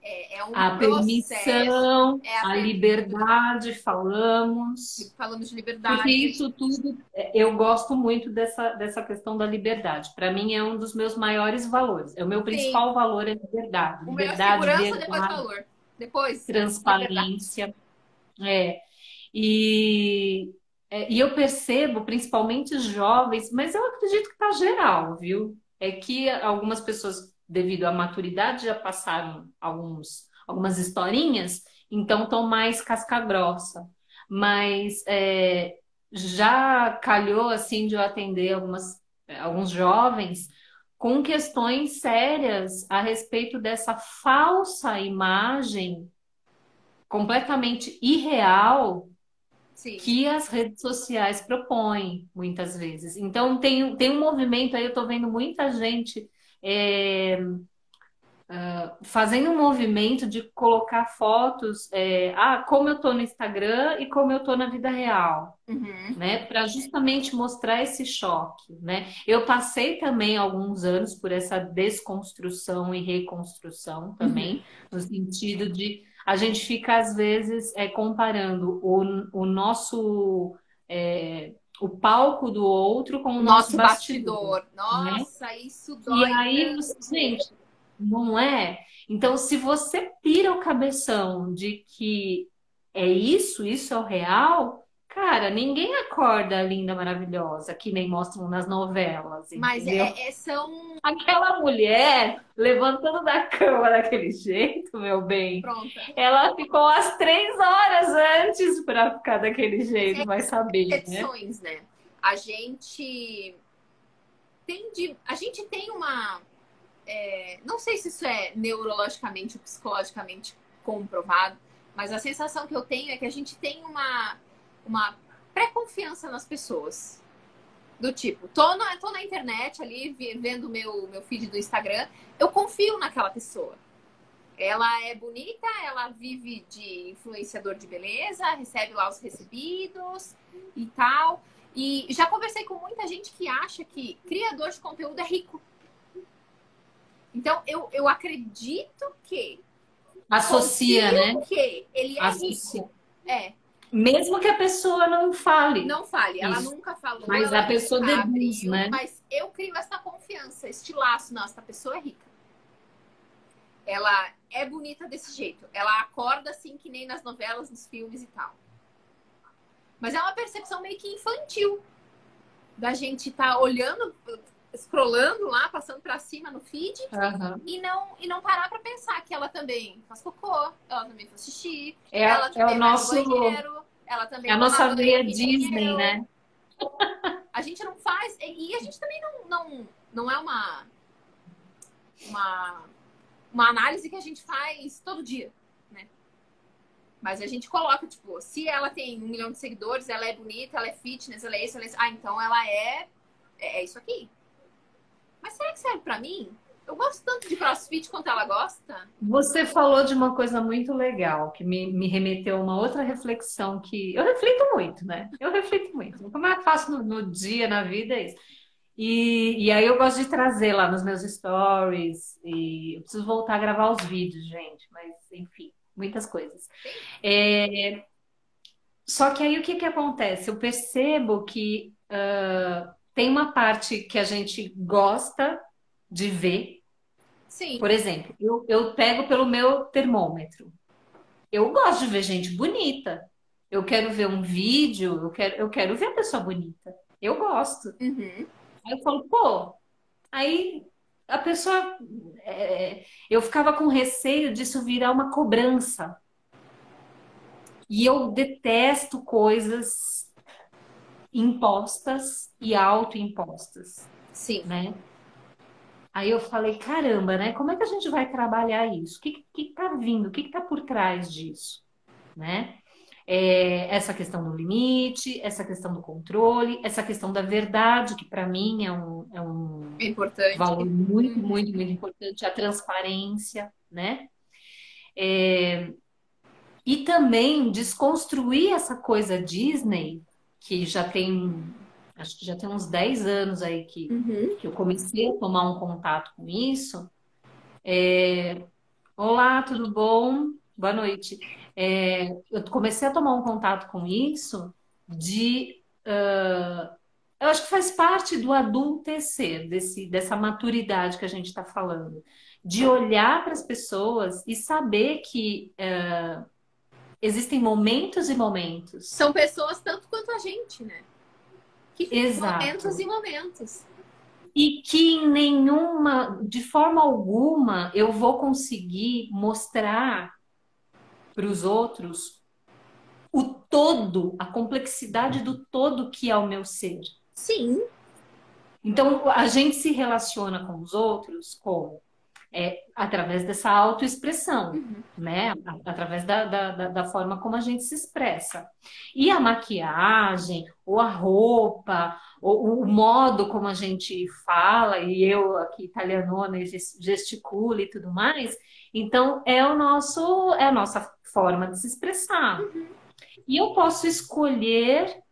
É, é um a processo, permissão, é a, a liberdade, falamos. Falamos de liberdade. Porque isso tudo, é, eu gosto muito dessa, dessa questão da liberdade. Para mim é um dos meus maiores valores. É o meu principal Sim. valor é liberdade. O liberdade, meu segurança, depois valor. Depois. Transparência. É. E é, e eu percebo, principalmente jovens, mas eu acredito que está geral, viu? É que algumas pessoas, devido à maturidade, já passaram alguns, algumas historinhas, então estão mais casca grossa. Mas é, já calhou assim de eu atender algumas, alguns jovens com questões sérias a respeito dessa falsa imagem completamente irreal Sim. que as redes sociais propõem, muitas vezes. Então, tem, tem um movimento aí, eu estou vendo muita gente é, uh, fazendo um movimento de colocar fotos, é, ah, como eu estou no Instagram e como eu estou na vida real, uhum. né? Para justamente mostrar esse choque, né? Eu passei também alguns anos por essa desconstrução e reconstrução também, uhum. no sentido de a gente fica, às vezes, é, comparando o, o nosso. É, o palco do outro com o nosso, nosso bastidor. bastidor. Né? Nossa, né? isso dói. E aí, gente, não é? Então, se você pira o cabeção de que é isso, isso é o real, Cara, ninguém acorda linda, maravilhosa, que nem mostram nas novelas. Mas entendeu? é, é, são. Aquela mulher levantando da cama daquele jeito, meu bem. Pronta. Ela ficou às três horas antes para ficar daquele jeito, É, vai saber, né? Né? A gente tem de, a gente tem uma, é, não sei se isso é neurologicamente ou psicologicamente comprovado, mas a sensação que eu tenho é que a gente tem uma uma pré-confiança nas pessoas. Do tipo, tô na, tô na internet ali, vendo meu, meu feed do Instagram, eu confio naquela pessoa. Ela é bonita, ela vive de influenciador de beleza, recebe lá os recebidos e tal. E já conversei com muita gente que acha que criador de conteúdo é rico. Então, eu, eu acredito que. Associa, né? que ele é Associa. rico. É, Mesmo que a pessoa não fale. não fale. Ela Isso. nunca falou. Mas a pessoa deduz, né? Mas eu crio essa confiança, este laço. Não, essa pessoa é rica. Ela é bonita desse jeito. Ela acorda assim que nem nas novelas, nos filmes e tal. Mas é uma percepção meio que infantil. Da gente estar olhando, scrollando lá, passando pra cima no feed Aham. e não, e não parar pra pensar que ela também faz cocô, ela também faz xixi, É, ela é também o vai nosso. no banheiro, ela também É a nossa veia Disney, eu. né? A gente não faz. E a gente também não, não, não é uma, uma, uma análise que a gente faz todo dia, né? Mas a gente coloca, tipo, se ela tem um milhão de seguidores, ela é bonita, ela é fitness, ela é isso, ela é isso. Ah, então ela é, é, é isso aqui. Mas será que serve pra mim? Eu gosto tanto de crossfit quanto ela gosta. Você falou de uma coisa muito legal, que me, me remeteu a uma outra reflexão que eu reflito muito, né? Eu reflito muito. Como é que eu faço no, no dia, na vida, é isso. E, e aí eu gosto de trazer lá nos meus stories, e eu preciso voltar a gravar os vídeos, gente, mas enfim, muitas coisas. É, só que aí o que que acontece? Eu percebo que ah, tem uma parte que a gente gosta de ver, Sim. por exemplo, eu, eu pego pelo meu termômetro. Eu gosto de ver gente bonita. Eu quero ver um vídeo, eu quero, eu quero ver a pessoa bonita. Eu gosto. Uhum. Aí eu falo, pô, aí a pessoa. é, eu ficava com receio disso virar uma cobrança. E eu detesto coisas impostas e autoimpostas Sim. né? Aí eu falei, caramba, né? Como é que a gente vai trabalhar isso? O que que tá vindo? O que que tá por trás disso, né? É, essa questão do limite, essa questão do controle, essa questão da verdade, que para mim é um, é um importante. valor muito, muito, muito importante, a transparência, né? É, e também desconstruir essa coisa Disney, que já tem, acho que já tem uns 10 anos aí que Uhum. que eu comecei a tomar um contato com isso. É, Olá, tudo bom? Boa noite. É, eu comecei a tomar um contato com isso de, ah, eu acho que faz parte do adultecer, desse, dessa maturidade que a gente está falando, de olhar para as pessoas e saber que ah, existem momentos e momentos. São pessoas tanto quanto a gente, né? Que Exato. momentos e momentos. E que em nenhuma, de forma alguma, eu vou conseguir mostrar para os outros o todo, a complexidade do todo que é o meu ser. Sim. Então, a gente se relaciona com os outros como? É, através dessa autoexpressão, Uhum. né? Através da, da, da- forma como a gente se expressa. E a maquiagem, ou a roupa, ou o modo como a gente fala, e eu aqui italianona ges- gesticulo e tudo mais, então é o nosso, é a nossa forma de se expressar. E eu posso escolher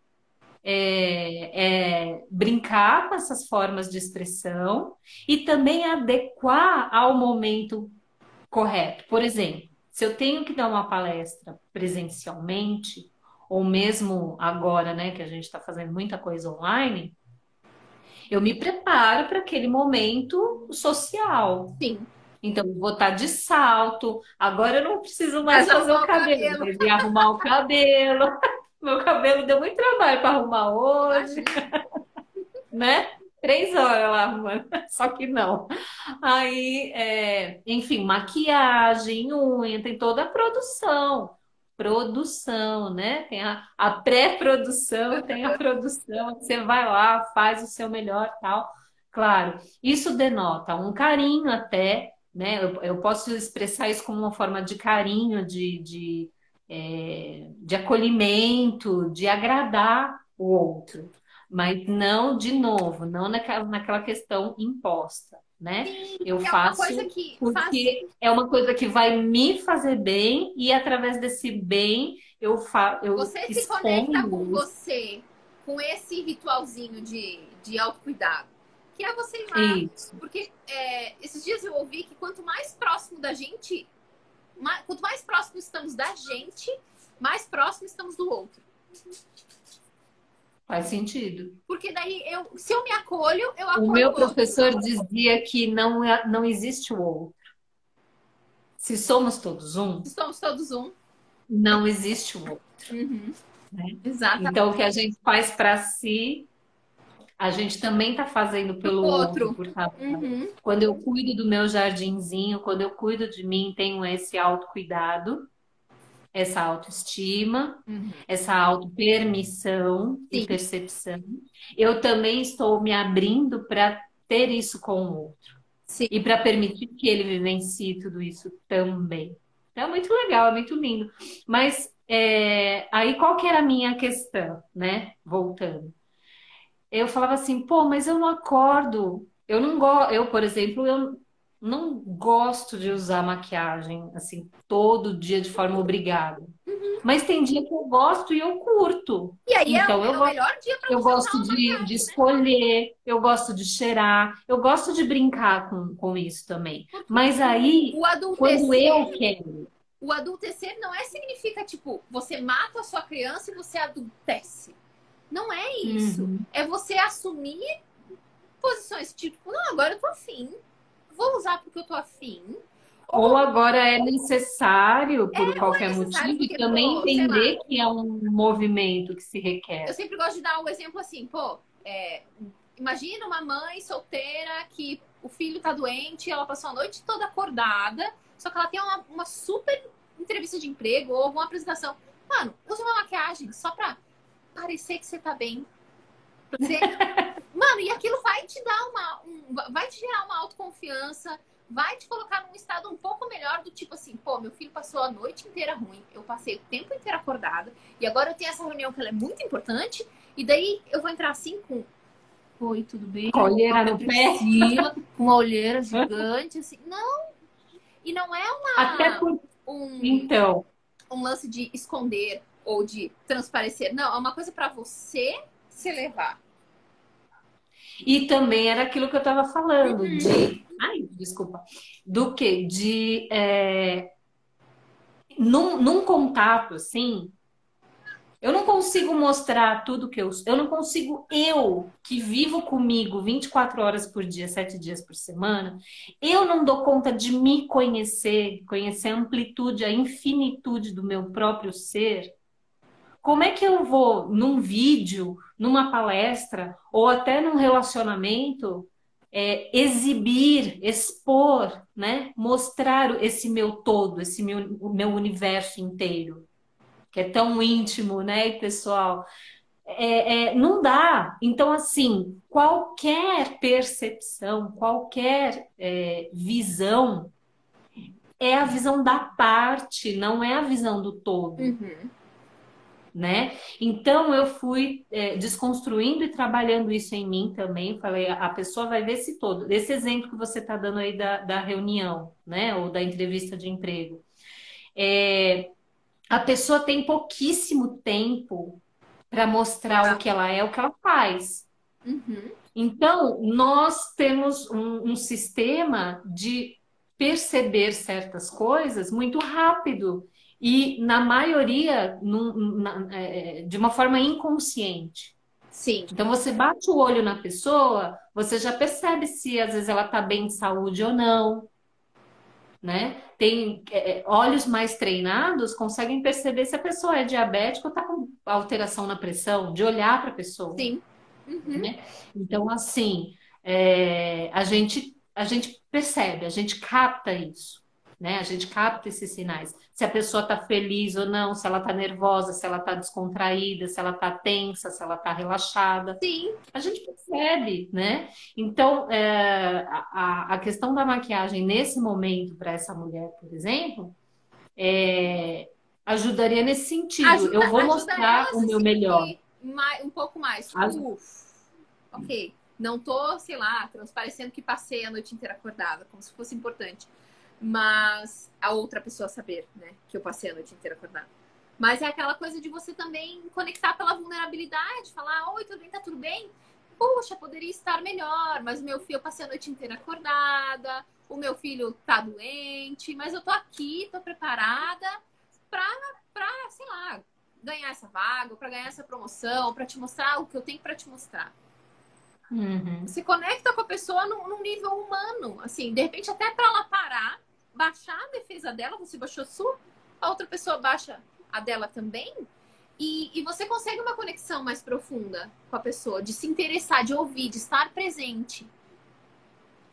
é, é, brincar com essas formas de expressão e também adequar ao momento correto. Por exemplo, se eu tenho que dar uma palestra presencialmente, ou mesmo agora, né, que a gente está fazendo muita coisa online, eu me preparo para aquele momento social. Sim. Então, vou estar de salto. Agora eu não preciso mais fazer o cabelo, cabelo. eu devia arrumar o cabelo. (laughs) Meu cabelo deu muito trabalho para arrumar hoje, né? Três horas lá arrumando, (laughs) só que não. Aí, é, enfim, maquiagem, unha, tem toda a produção. Produção, né? Tem a, a pré-produção, tem a produção, você vai lá, faz o seu melhor tal. Claro, isso denota um carinho até, né? Eu, eu posso expressar isso como uma forma de carinho, de, de, é, de acolhimento, de agradar o outro mas não de novo, não naquela, naquela questão imposta, né? Sim, eu é faço que porque faz... é uma coisa que vai me fazer bem e através desse bem eu faço. Eu você se conecta com você, com esse ritualzinho de, de autocuidado. Que é você ir lá. Isso. Porque é, esses dias eu ouvi que quanto mais próximo da gente, mais, quanto mais próximo estamos da gente, mais próximo estamos do outro. Faz sentido. Porque daí, eu, se eu me acolho, eu acolho o meu professor dizia que não, é, não existe o outro. Se somos todos um. Se somos todos um. Não existe o outro. Uhum. Né? Exatamente. Então, o que a gente faz para si, a gente também está fazendo pelo outro. outro uhum. Quando eu cuido do meu jardinzinho, quando eu cuido de mim, tenho esse autocuidado essa autoestima, uhum. essa autopermissão e percepção. Eu também estou me abrindo para ter isso com o outro. Sim. E para permitir que ele vivencie tudo isso também. Então, é muito legal, é muito lindo. Mas é, aí qual que era a minha questão, né? Voltando. Eu falava assim, pô, mas eu não acordo. Eu não gosto. Eu, por exemplo, eu não gosto de usar maquiagem assim todo dia de forma obrigada. Uhum. Mas tem dia que eu gosto e eu curto. E aí é então, é, eu é o melhor dia para Eu gosto de, de né? escolher, né? eu gosto de cheirar, eu gosto de brincar com, com isso também. Mas aí, quando eu quero. O adultecer não é significa, tipo, você mata a sua criança e você adultece. Não é isso. Uhum. É você assumir posições, tipo, não, agora eu tô afim vou usar porque eu tô afim. Ou, ou agora é necessário por é, qualquer é necessário motivo e também pô, entender que é um movimento que se requer. Eu sempre gosto de dar um exemplo assim, pô, é, imagina uma mãe solteira que o filho tá doente, ela passou a noite toda acordada, só que ela tem uma, uma super entrevista de emprego ou uma apresentação. Mano, usa uma maquiagem só pra parecer que você tá bem. Você... (laughs) Mano, e aquilo vai te dar uma. Um, vai te gerar uma autoconfiança, vai te colocar num estado um pouco melhor do tipo assim, pô, meu filho passou a noite inteira ruim, eu passei o tempo inteiro acordada, e agora eu tenho essa reunião que ela é muito importante, e daí eu vou entrar assim com. Oi, tudo bem? Com olheira no pé. (laughs) Com uma olheira gigante, assim. Não! E não é uma. Até por. Um, então. Um lance de esconder ou de transparecer. Não, é uma coisa para você se levar. E também era aquilo que eu estava falando, uhum. de. Ai, desculpa. Do que? De. É, num, num contato, assim, eu não consigo mostrar tudo que eu. Eu não consigo, eu, que vivo comigo 24 horas por dia, 7 dias por semana, eu não dou conta de me conhecer, conhecer a amplitude, a infinitude do meu próprio ser como é que eu vou, num vídeo, numa palestra, ou até num relacionamento, é, exibir, expor, né? mostrar esse meu todo, esse meu, meu universo inteiro, que é tão íntimo né, pessoal. É, é, não dá. Então, assim, qualquer percepção, qualquer é, visão é a visão da parte, não é a visão do todo. Uhum né? Então eu fui é, desconstruindo e trabalhando isso em mim também. Falei, a pessoa vai ver se todo. Esse exemplo que você está dando aí da, da reunião, né? Ou da entrevista de emprego. É, a pessoa tem pouquíssimo tempo para mostrar o que ela é, o que ela faz. Uhum. Então, nós temos um, um sistema de perceber certas coisas muito rápido e na maioria num, na, é, de uma forma inconsciente. Sim. Então você bate o olho na pessoa, você já percebe se às vezes ela está bem de saúde ou não. Né? Tem é, é, olhos mais treinados conseguem perceber se a pessoa é diabética ou está com alteração na pressão, de olhar para a pessoa. Sim. Uhum. Né? Então, assim, é, a, gente, a gente percebe, a gente capta isso. Né? A gente capta esses sinais. Se a pessoa está feliz ou não, se ela está nervosa, se ela está descontraída, se ela está tensa, se ela está relaxada. Sim. A gente percebe, né? Então, é, a, a questão da maquiagem nesse momento para essa mulher, por exemplo, é, ajudaria nesse sentido. Ajuda, Eu vou mostrar o meu melhor. Mais, um pouco mais. Tipo, ok, não tô, sei lá, transparecendo que passei a noite inteira acordada, como se fosse importante. Mas a outra pessoa saber, né, que eu passei a noite inteira acordada. Mas é aquela coisa de você também conectar pela vulnerabilidade, falar, oi, tudo bem, tá tudo bem? Puxa, poderia estar melhor, mas o meu filho, eu passei a noite inteira acordada, o meu filho tá doente, mas eu tô aqui, tô preparada pra, pra sei lá, ganhar essa vaga, para ganhar essa promoção, para te mostrar o que eu tenho para te mostrar. Uhum. Se conecta com a pessoa num, num nível humano, assim, de repente até para ela parar, baixar a defesa dela, você baixou a sua, a outra pessoa baixa a dela também, e, e você consegue uma conexão mais profunda com a pessoa, de se interessar, de ouvir, de estar presente.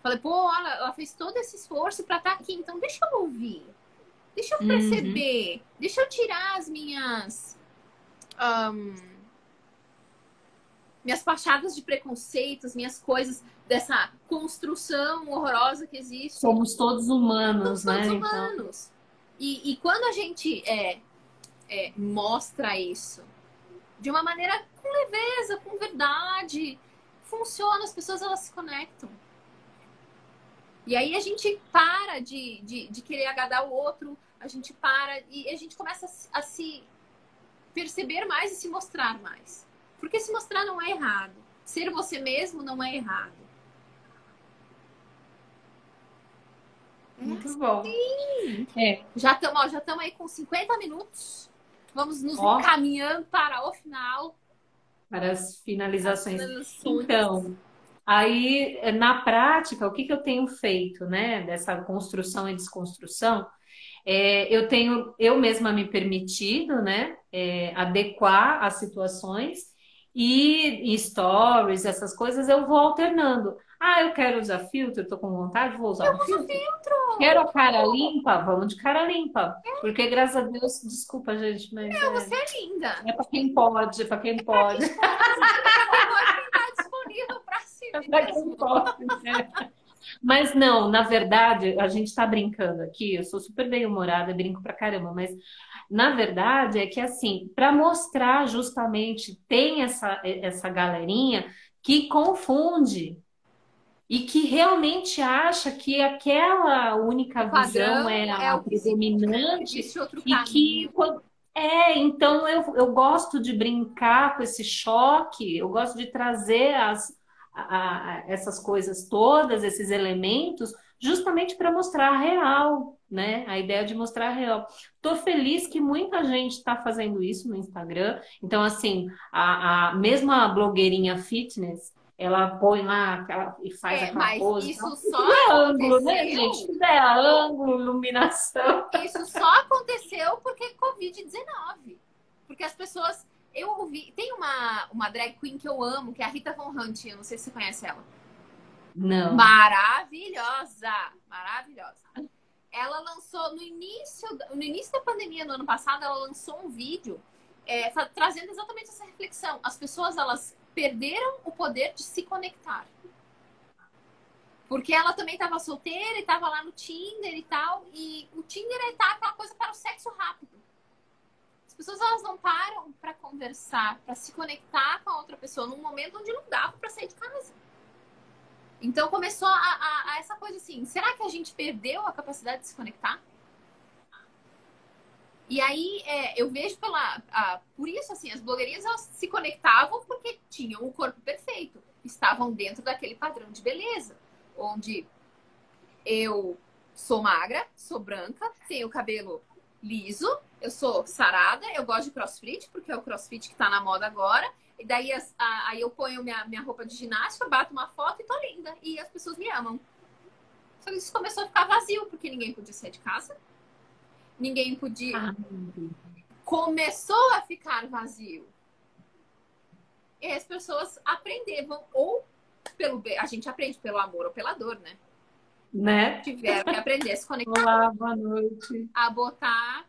Falei, pô, ela, ela fez todo esse esforço para estar tá aqui, então deixa eu ouvir. Deixa eu perceber, uhum. deixa eu tirar as minhas. Um, minhas fachadas de preconceitos, minhas coisas dessa construção horrorosa que existe. Somos todos humanos, Somos né? Todos então. humanos. Então... E, e, quando a gente é, é, mostra isso de uma maneira com leveza, com verdade, funciona, as pessoas elas se conectam. E aí a gente para de, de, de querer agradar o outro, a gente para e a gente começa a, a se perceber mais e se mostrar mais. Porque se mostrar não é errado. Ser você mesmo não é errado. Muito é bom. Sim. É. Já estamos já aí com 50 minutos. Vamos nos Ó. encaminhando para o final. Para as finalizações. As então, aí na prática, o que, que eu tenho feito, né? Dessa construção e desconstrução é, eu tenho eu mesma me permitido, né, é, adequar as situações e, e, stories, essas coisas, eu vou alternando. Ah, eu quero usar filtro, tô com vontade, vou usar eu um filtro. filtro. Quero a cara limpa, vamos de cara limpa. Porque, graças a Deus, desculpa, gente, mas. É, você é linda. É pra quem pode, é pra quem pode. (laughs) É pra quem tá disponível si. É pra quem pode, né? Mas não, na verdade, a gente está brincando aqui, eu sou super bem-humorada, brinco pra caramba, mas na verdade é que assim, para mostrar justamente, tem essa, essa galerinha que confunde e que realmente acha que aquela única visão é a é predominante e que é, então eu, eu gosto de brincar com esse choque, eu gosto de trazer as, a, a, essas coisas todas, esses elementos, justamente para mostrar a real, né? A ideia de mostrar a real. Tô feliz que muita gente está fazendo isso no Instagram. Então, assim, a, a mesma blogueirinha fitness, ela põe lá e faz é, aquela mas pose. Isso só é ângulo, né, gente? É ângulo, iluminação. Isso só aconteceu porque Covid-19. Porque as pessoas eu ouvi. Tem uma, uma drag queen que eu amo, que é a Rita Von Hunt. Eu não sei se você conhece ela. Não. Maravilhosa! Maravilhosa. Ela lançou no início, no início da pandemia, no ano passado, ela lançou um vídeo é, trazendo exatamente essa reflexão. As pessoas elas perderam o poder de se conectar. Porque ela também estava solteira e estava lá no Tinder e tal. E o Tinder é tá aquela coisa para o sexo rápido pessoas elas não param para conversar, para se conectar com a outra pessoa num momento onde não dava para sair de casa. Então começou a, a, a, essa coisa assim: será que a gente perdeu a capacidade de se conectar? E aí é, eu vejo pela. A, por isso, assim, as blogueirinhas elas se conectavam porque tinham o corpo perfeito, estavam dentro daquele padrão de beleza, onde eu sou magra, sou branca, tenho cabelo liso, eu sou sarada, eu gosto de crossfit, porque é o crossfit que tá na moda agora. E daí as, a, aí eu ponho minha, minha roupa de ginástica, bato uma foto e tô linda. E as pessoas me amam. Só que isso começou a ficar vazio, porque ninguém podia sair de casa. Ninguém podia. Ah, começou a ficar vazio. E as pessoas aprenderam, ou pelo a gente aprende pelo amor ou pela dor, né? Né? Tiveram que aprender a se conectar. Olá, boa noite. A botar,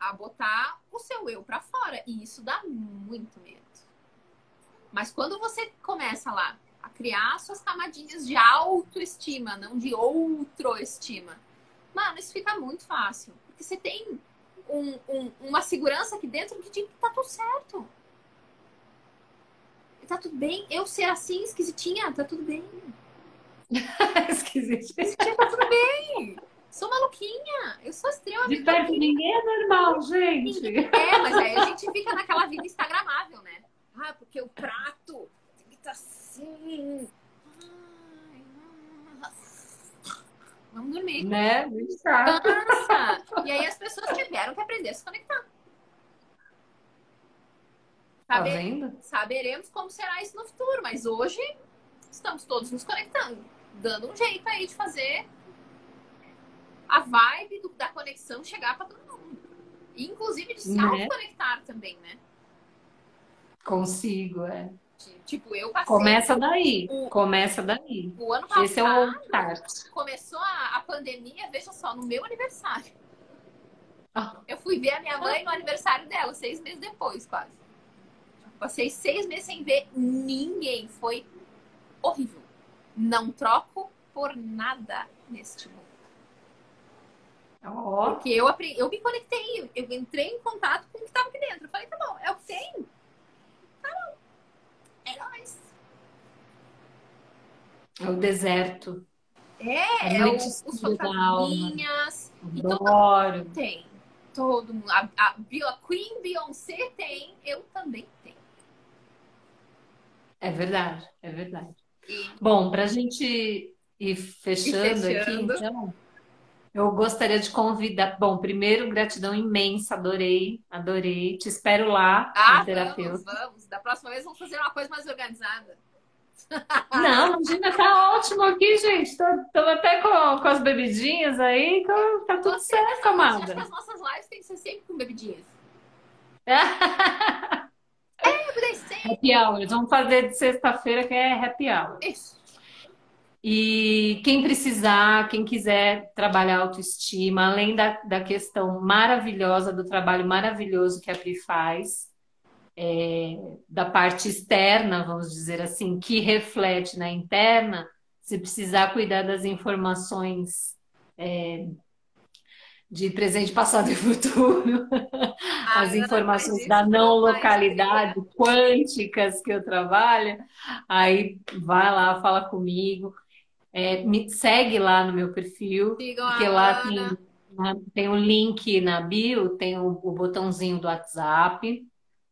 a botar o seu eu para fora. E isso dá muito medo. Mas quando você começa lá a criar suas camadinhas de autoestima, não de outroestima, mano, isso fica muito fácil. Porque você tem um, um, uma segurança aqui dentro que que tá tudo certo. Tá tudo bem. Eu ser assim, esquisitinha, tá tudo bem. (laughs) Esquisitinha. Esquisitinha, tá tudo bem. Sou maluquinha. Eu sou extremamente. De perto ninguém é normal, gente. É, mas aí a gente fica naquela vida instagramável, né? Ah, porque o prato tem que estar tá assim. Vamos dormir. Né? Cansa. E aí as pessoas tiveram que aprender a se conectar. Tá Saber, vendo? Saberemos como será isso no futuro, mas hoje estamos todos nos conectando, dando um jeito aí de fazer a vibe do, da conexão chegar para todo mundo. inclusive de se né? auto-conectar também, né? Consigo, é. Tipo, eu passei. Começa daí. O... Começa daí. O ano passado. Esse é o start. Começou a, a pandemia, veja só, no meu aniversário. Ah. Eu fui ver a minha mãe no aniversário dela, seis meses depois, quase. Passei seis meses sem ver ninguém. Foi horrível. Não troco por nada neste mundo. Oh. Porque eu, eu me conectei, eu entrei em contato com o que estava aqui dentro. Eu falei, tá bom, é o que tem. É nóis. É o deserto. É, é o, os fantasminhas. Adoro. tem. Todo mundo. A, a, a Queen Beyoncé tem, eu também tenho. É verdade, é verdade. E... Bom, para a gente ir fechando, ir fechando, aqui, então, eu gostaria de convidar. Bom, primeiro, gratidão imensa, adorei, adorei. Te espero lá, ah, terapeuta. Vamos, vamos. Da próxima vez vamos fazer uma coisa mais organizada. Não, imagina, tá ótimo aqui, gente. Estamos até com, com as bebidinhas aí, então tá tudo Você certo, amada. Acho que as nossas lives têm que ser sempre com bebidinhas. (laughs) é, sempre. Happy hour. Vamos fazer de sexta-feira que é happy hour. Isso. E quem precisar, quem quiser trabalhar autoestima, além da, da questão maravilhosa, do trabalho maravilhoso que a Pri faz, é, da parte externa, vamos dizer assim, que reflete na interna, se precisar cuidar das informações é, de presente, passado e futuro, ah, as informações da não localidade, quânticas que eu trabalho, aí vai lá, fala comigo. É, me segue lá no meu perfil, Sigam porque lá tem, né, tem o link na bio, tem o, o, botãozinho do WhatsApp,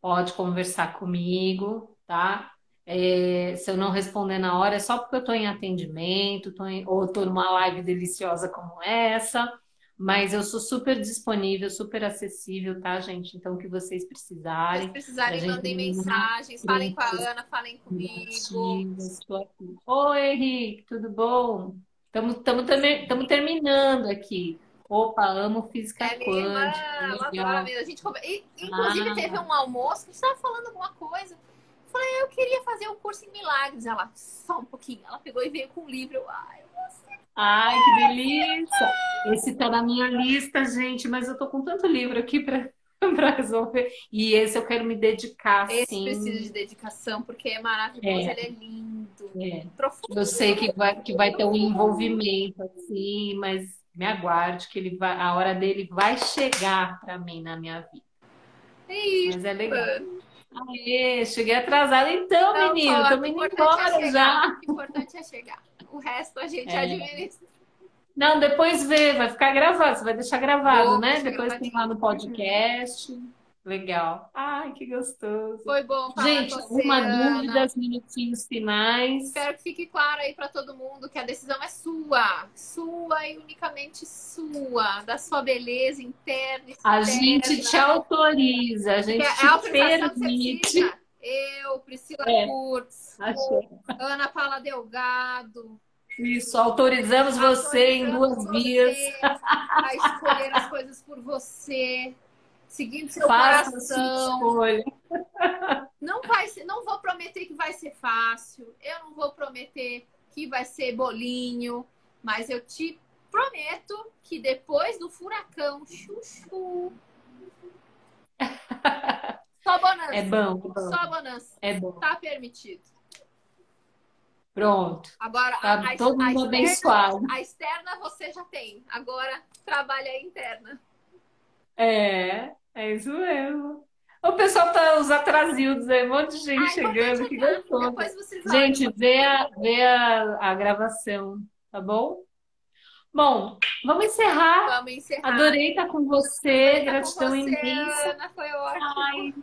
pode conversar comigo, tá? É, se eu não responder na hora, é só porque eu estou em atendimento, tô em, ou estou numa live deliciosa como essa. Mas eu sou super disponível, super acessível, tá, gente? Então, o que vocês precisarem. Se precisarem, mandem mensagens, falem com a Ana, falem comigo. Estou aqui. Oi, Henrique, tudo bom? Estamos terminando aqui. Opa, amo física é quântica. A gente, inclusive, ah. teve um almoço que estava falando alguma coisa. Eu falei, eu queria fazer um curso em milagres. Ela, só um pouquinho. Ela pegou e veio com um livro. Eu, ai, Ai, que delícia! Esse tá na minha lista, gente, mas eu tô com tanto livro aqui para (laughs) para resolver. E esse eu quero me dedicar, esse sim. Esse precisa de dedicação, porque é maravilhoso, é. ele é lindo, é. profundo. Eu sei que vai, que vai ter um envolvimento, assim, mas me aguarde que ele vai, a hora dele vai chegar para mim na minha vida. É isso. Mas é legal. Aê, cheguei atrasada então, então menino. Tô indo embora é já. O importante é chegar o resto a gente é. administra. Não, depois vê, vai ficar gravado, você vai deixar gravado, Vou, né? Depois tem lá no podcast. Legal. Ai, que gostoso. Foi bom falar Gente, você, uma dúvida, minutinhos finais. Espero que fique claro aí para todo mundo que a decisão é sua. Sua e unicamente sua. Da sua beleza interna, externa. A gente te autoriza, a gente é te permite. Eu, Priscila é. Kurtz, Ana Paula Delgado. Isso, autorizamos, você em duas vias. A escolher as coisas por você. seguindo seu Faça coração. escolha. Não vai ser, não vou prometer que vai ser fácil. Eu não vou prometer que vai ser bolinho, mas eu te prometo que depois do furacão, chuchu. (laughs) Só bonança. É bom, é bom. Só bonança. É bom. Tá permitido. Pronto. Agora, Tá a, a, todo a mundo externa, abençoado. a externa você já tem. Agora trabalha a interna. É, é isso mesmo. O pessoal tá, os atrasildos aí, um monte de gente Ah, chegando, importante que gostoso. Olham. Gente, vê a, vê a, a gravação, tá bom? Bom, vamos encerrar. Vamos encerrar. Adorei estar com você, Tá com gratidão você, imensa. Ana, foi ótimo. Ai.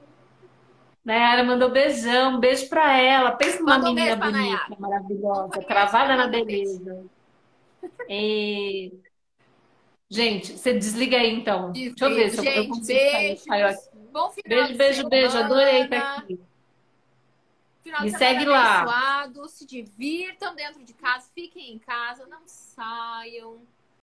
Nayara mandou beijão, beijo pra ela. Pensa numa Manda um menina bonita, Nayara. maravilhosa, travada na beleza. E... Gente, você desliga aí então. Deixa eu ver se eu, eu Gente, consigo sair. beijos. Saiu aqui. Bom final Beijo, beijo, beijo. Adorei estar aqui. Final Me segue lá. Se divirtam dentro de casa. Fiquem em casa. Não saiam.